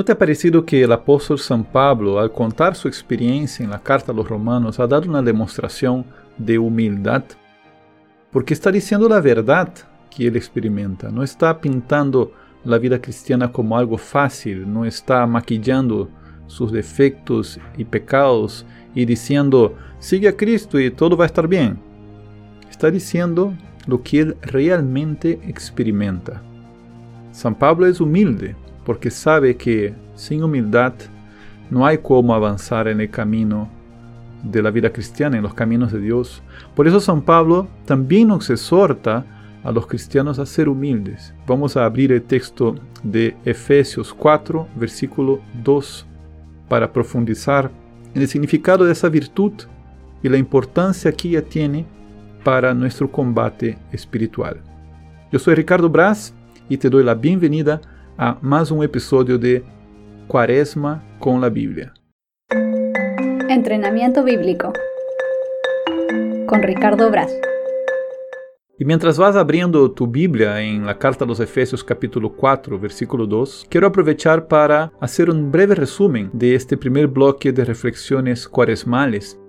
¿No te ha parecido que el apóstol San Pablo, al contar su experiencia en la carta a los romanos, ha dado una demostración de humildad? Porque está diciendo la verdad que él experimenta, no está pintando la vida cristiana como algo fácil, no está maquillando sus defectos y pecados y diciendo, sigue a Cristo y todo va a estar bien. Está diciendo lo que él realmente experimenta. San Pablo es humilde porque sabe que sin humildad no hay cómo avanzar en el camino de la vida cristiana, en los caminos de Dios. Por eso San Pablo también nos exhorta a los cristianos a ser humildes. Vamos a abrir el texto de Efesios 4, versículo 2, para profundizar en el significado de esa virtud y la importancia que ella tiene para nuestro combate espiritual. Yo soy Ricardo Brás y te doy la bienvenida a más un episodio de Cuaresma con la Biblia. Entrenamiento bíblico con Ricardo Brás. Y mientras vas abriendo tu Biblia en la carta a los Efesios capítulo 4, versículo 2, quiero aprovechar para hacer un breve resumen de este primer bloque de reflexiones cuaresmales.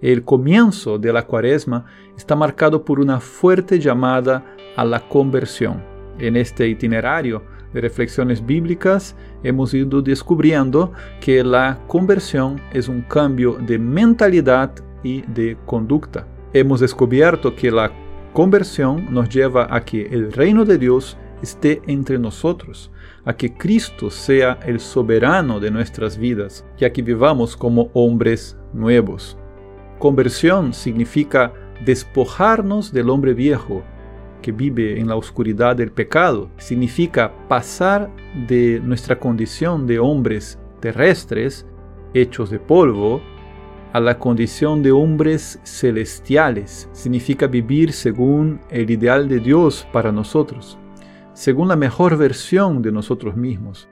El comienzo de la cuaresma está marcado por una fuerte llamada a la conversión. En este itinerario de reflexiones bíblicas hemos ido descubriendo que la conversión es un cambio de mentalidad y de conducta. Hemos descubierto que la conversión nos lleva a que el reino de Dios esté entre nosotros, a que Cristo sea el soberano de nuestras vidas y a que vivamos como hombres nuevos. Conversión significa despojarnos del hombre viejo que vive en la oscuridad del pecado. Significa pasar de nuestra condición de hombres terrestres, hechos de polvo, a la condición de hombres celestiales. Significa vivir según el ideal de Dios para nosotros, según la mejor versión de nosotros mismos.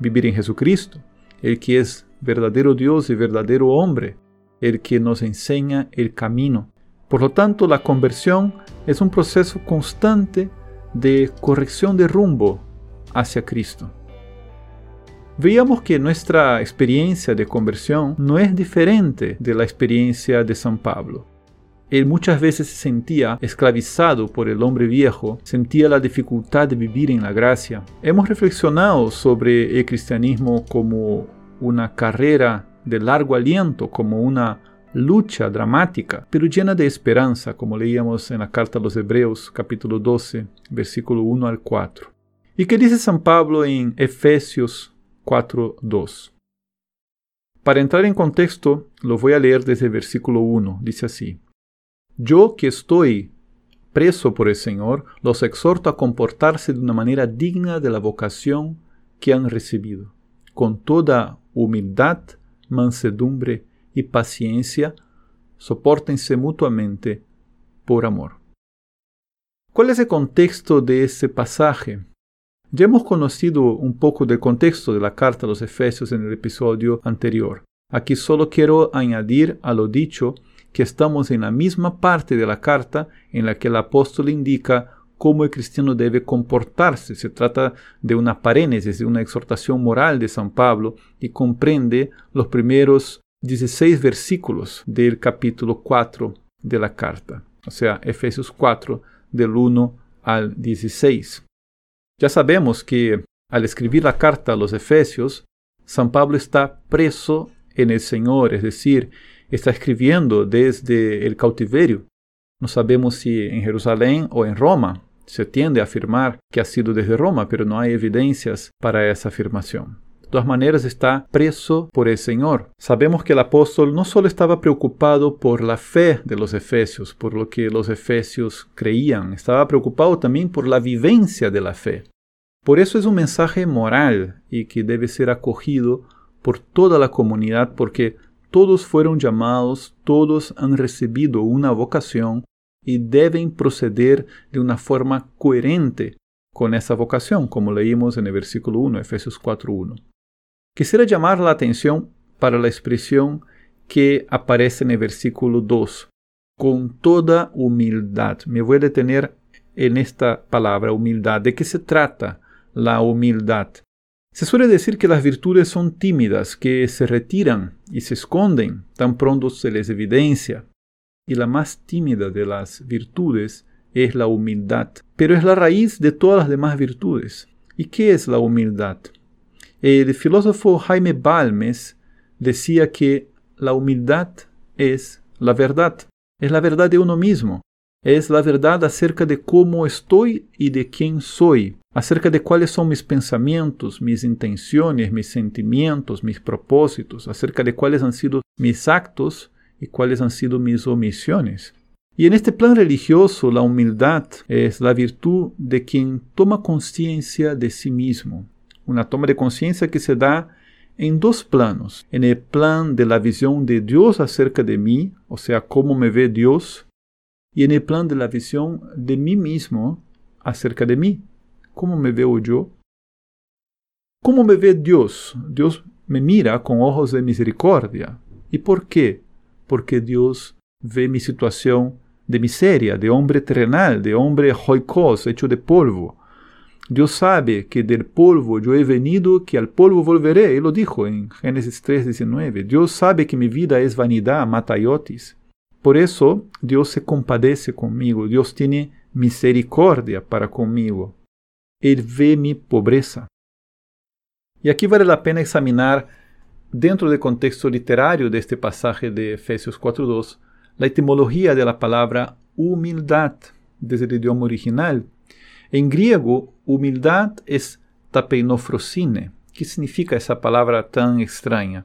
Vivir en Jesucristo, el que es verdadero Dios y verdadero hombre, el que nos enseña el camino. Por lo tanto, la conversión es un proceso constante de corrección de rumbo hacia Cristo. Veíamos que nuestra experiencia de conversión no es diferente de la experiencia de San Pablo. Él muchas veces se sentía esclavizado por el hombre viejo, sentía la dificultad de vivir en la gracia. Hemos reflexionado sobre el cristianismo como una carrera de largo aliento, como una lucha dramática, pero llena de esperanza, como leíamos en la carta a los Hebreos capítulo 12, versículo 1 al 4. ¿Y qué dice San Pablo en Efesios 4.2. Para entrar en contexto, lo voy a leer desde versículo 1. Dice así, Yo que estoy preso por el Señor, los exhorto a comportarse de una manera digna de la vocación que han recibido, con toda humildad, mansedumbre y paciencia, soportense mutuamente por amor. ¿Cuál es el contexto de ese pasaje? Ya hemos conocido un poco del contexto de la carta a los Efesios en el episodio anterior. Aquí solo quiero añadir a lo dicho que estamos en la misma parte de la carta en la que el apóstol indica cómo el cristiano debe comportarse. Se trata de una parénesis, de una exhortación moral de San Pablo y comprende los primeros 16 versículos del capítulo 4 de la carta, o sea, Efesios 4 del 1 al 16. Ya sabemos que al escribir la carta a los Efesios, San Pablo está preso en el Señor, es decir, está escribiendo desde el cautiverio. No sabemos si en Jerusalén o en Roma. Se tiende a afirmar que ha sido desde Roma, pero no hay evidencias para esa afirmación. Todas maneras, está preso por el Señor. Sabemos que el apóstol no solo estaba preocupado por la fe de los efesios, por lo que los efesios creían, estaba preocupado también por la vivencia de la fe. Por eso es un mensaje moral y que debe ser acogido por toda la comunidad porque todos fueron llamados, todos han recibido una vocación y deben proceder de una forma coherente con esa vocación, como leímos en el versículo 1, Efesios 4.1. Quisiera llamar la atención para la expresión que aparece en el versículo 2, con toda humildad. Me voy a detener en esta palabra, humildad. ¿De qué se trata la humildad? Se suele decir que las virtudes son tímidas, que se retiran y se esconden tan pronto se les evidencia. Y la más tímida de las virtudes es la humildad, pero es la raíz de todas las demás virtudes. ¿Y qué es la humildad? El filósofo Jaime Balmes decía que la humildad es la verdad, es la verdad de uno mismo, es la verdad acerca de cómo estoy y de quién soy, acerca de cuáles son mis pensamientos, mis intenciones, mis sentimientos, mis propósitos, acerca de cuáles han sido mis actos y cuáles han sido mis omisiones. Y en este plan religioso, la humildad es la virtud de quien toma conciencia de sí mismo, una toma de conciencia que se da en dos planos, en el plan de la visión de Dios acerca de mí, o sea, cómo me ve Dios, y en el plan de la visión de mí mismo acerca de mí, ¿Cómo me veo yo? ¿Cómo me ve Dios? Dios me mira con ojos de misericordia. ¿Y por qué? Porque Dios ve mi situación de miseria, de hombre terrenal, de hombre joicos, hecho de polvo. Dios sabe que del polvo yo he venido, que al polvo volveré. Él lo dijo en Génesis 3:19. Dios sabe que mi vida es vanidad, matayotis. Por eso Dios se compadece conmigo, Dios tiene misericordia para conmigo. Él ve mi pobreza. Y aquí vale la pena examinar, dentro del contexto literario de este pasaje de Efesios 4.2, la etimología de la palabra humildad desde el idioma original. En griego, humildad es tapeinofrosine. ¿Qué significa esa palabra tan extraña?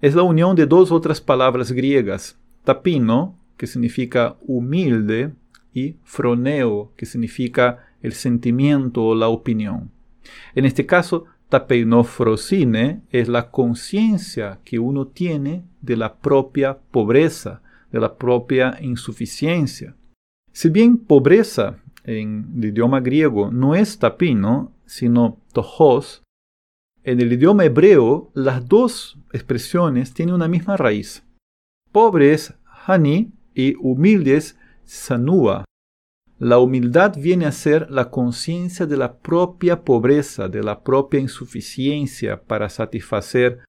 Es la unión de dos otras palabras griegas, tapino, que significa humilde, y froneo, que significa el sentimiento o la opinión. En este caso, tapeinofrosine es la conciencia que uno tiene de la propia pobreza, de la propia insuficiencia. Si bien pobreza en el idioma griego no es tapino, sino tojos, en el idioma hebreo las dos expresiones tienen una misma raíz. Pobres, hani, y humildes, sanua. La humildad viene a ser la conciencia de la propia pobreza, de la propia insuficiencia para satisfacer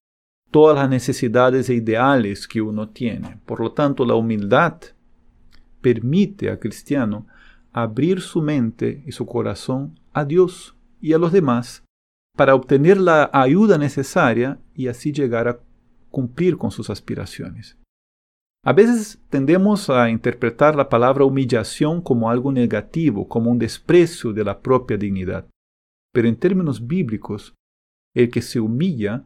todas las necesidades e ideales que uno tiene. Por lo tanto, la humildad permite al cristiano abrir su mente y su corazón a Dios y a los demás para obtener la ayuda necesaria y así llegar a cumplir con sus aspiraciones. A veces tendemos a interpretar la palabra humillación como algo negativo, como un desprecio de la propia dignidad. Pero en términos bíblicos, el que se humilla,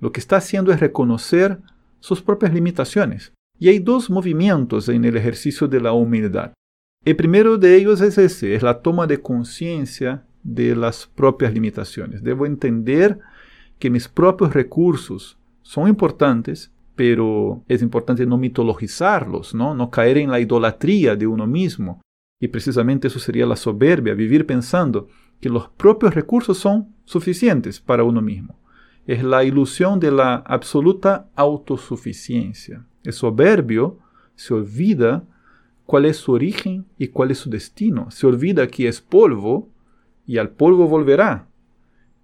lo que está haciendo es reconocer sus propias limitaciones. Y hay dos movimientos en el ejercicio de la humildad. El primero de ellos es ese, es la toma de conciencia de las propias limitaciones. Debo entender que mis propios recursos son importantes, pero es importante no mitologizarlos, ¿no? no caer en la idolatría de uno mismo. Y precisamente eso sería la soberbia, vivir pensando que los propios recursos son suficientes para uno mismo. Es la ilusión de la absoluta autosuficiencia. El soberbio se olvida cuál es su origen y cuál es su destino. Se olvida que es polvo y al polvo volverá.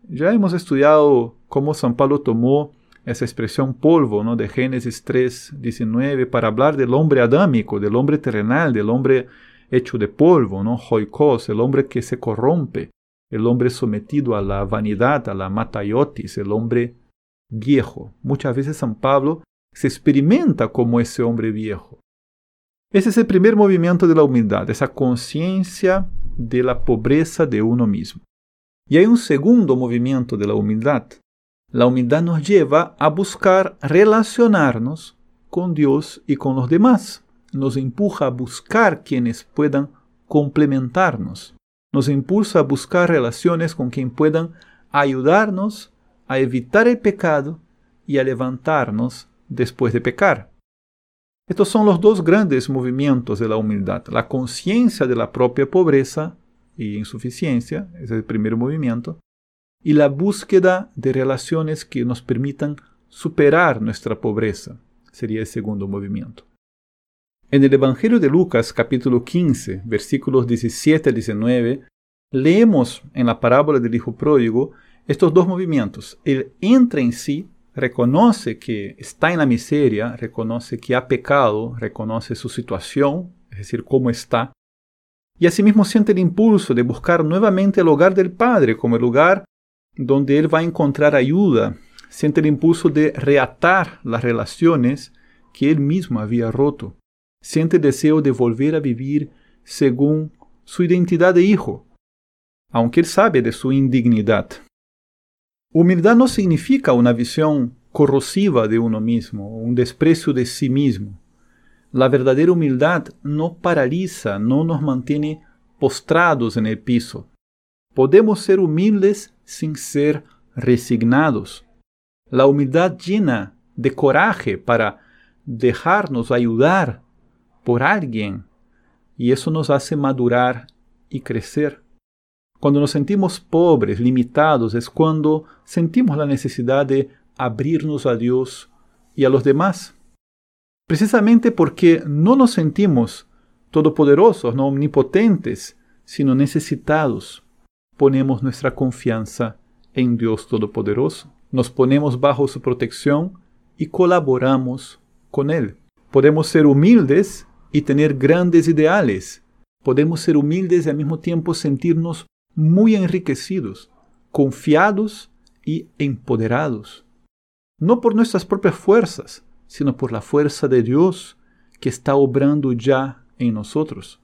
Ya hemos estudiado cómo San Pablo tomó esa expresión polvo ¿no? de Génesis 3, 19, para hablar del hombre adámico, del hombre terrenal, del hombre hecho de polvo, ¿no? El hombre que se corrompe, el hombre sometido a la vanidad, a la matayotis, el hombre viejo. Muchas veces San Pablo se experimenta como ese hombre viejo. Ese es el primer movimiento de la humildad, esa conciencia de la pobreza de uno mismo. Y hay un segundo movimiento de la humildad, la humildad nos lleva a buscar relacionarnos con Dios y con los demás. Nos empuja a buscar quienes puedan complementarnos. Nos impulsa a buscar relaciones con quien puedan ayudarnos a evitar el pecado y a levantarnos después de pecar. Estos son los dos grandes movimientos de la humildad. La conciencia de la propia pobreza y insuficiencia, es el primer movimiento, y la búsqueda de relaciones que nos permitan superar nuestra pobreza. Sería el segundo movimiento. En el Evangelio de Lucas capítulo 15, versículos 17 al 19, leemos en la parábola del Hijo Pródigo estos dos movimientos. Él entra en sí, reconoce que está en la miseria, reconoce que ha pecado, reconoce su situación, es decir, cómo está, y asimismo siente el impulso de buscar nuevamente el hogar del Padre como el lugar donde él va a encontrar ayuda, siente el impulso de reatar las relaciones que él mismo había roto, siente deseo de volver a vivir según su identidad de hijo, aunque él sabe de su indignidad. Humildad no significa una visión corrosiva de uno mismo, un desprecio de sí mismo. La verdadera humildad no paraliza, no nos mantiene postrados en el piso. Podemos ser humildes sin ser resignados. La humildad llena de coraje para dejarnos ayudar por alguien y eso nos hace madurar y crecer. Cuando nos sentimos pobres, limitados, es cuando sentimos la necesidad de abrirnos a Dios y a los demás. Precisamente porque no nos sentimos todopoderosos, no omnipotentes, sino necesitados, ponemos nuestra confianza en Dios Todopoderoso. Nos ponemos bajo su protección y colaboramos con Él. Podemos ser humildes y tener grandes ideales. Podemos ser humildes y al mismo tiempo sentirnos muy enriquecidos, confiados y empoderados. No por nuestras propias fuerzas, sino por la fuerza de Dios que está obrando ya en nosotros.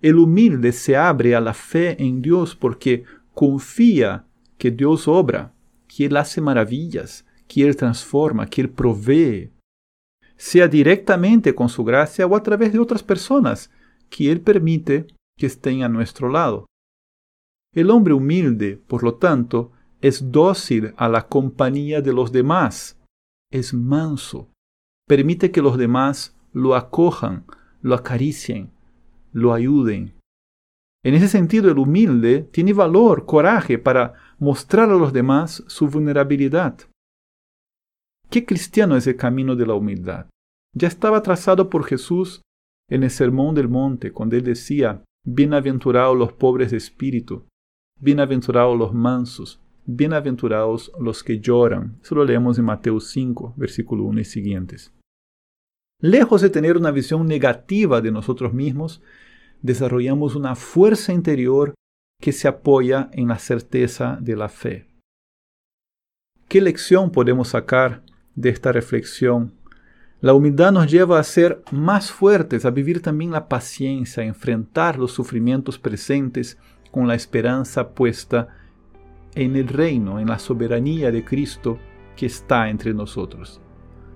El humilde se abre a la fe en Dios porque confía que Dios obra, que Él hace maravillas, que Él transforma, que Él provee, sea directamente con su gracia o a través de otras personas que Él permite que estén a nuestro lado. El hombre humilde, por lo tanto, es dócil a la compañía de los demás, es manso, permite que los demás lo acojan, lo acaricien, lo ayuden. En ese sentido, el humilde tiene valor, coraje para mostrar a los demás su vulnerabilidad. ¿Qué cristiano es el camino de la humildad? Ya estaba trazado por Jesús en el Sermón del Monte, cuando él decía, Bienaventurados los pobres de espíritu, bienaventurados los mansos, bienaventurados los que lloran. Eso lo leemos en Mateo 5, versículo 1 y siguientes. Lejos de tener una visión negativa de nosotros mismos, desarrollamos una fuerza interior que se apoya en la certeza de la fe. ¿Qué lección podemos sacar de esta reflexión? La humildad nos lleva a ser más fuertes, a vivir también la paciencia, a enfrentar los sufrimientos presentes con la esperanza puesta en el reino, en la soberanía de Cristo que está entre nosotros.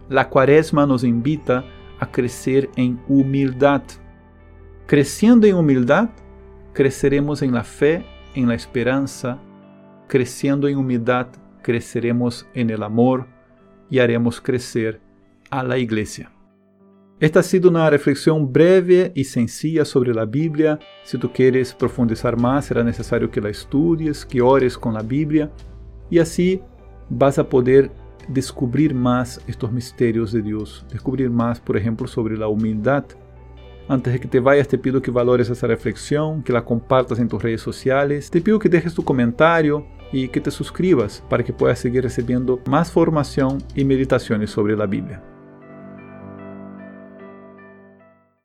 La cuaresma nos invita a crecer en humildad. Creciendo en humildad, creceremos en la fe, en la esperanza. Creciendo en humildad, creceremos en el amor y haremos crecer a la iglesia. Esta ha sido una reflexión breve y sencilla sobre la Biblia. Si tú quieres profundizar más, será necesario que la estudies, que ores con la Biblia y así vas a poder descubrir más estos misterios de Dios, descubrir más, por ejemplo, sobre la humildad. Antes de que te vayas, te pido que valores esa reflexión, que la compartas en tus redes sociales, te pido que dejes tu comentario y que te suscribas para que puedas seguir recibiendo más formación y meditaciones sobre la Biblia.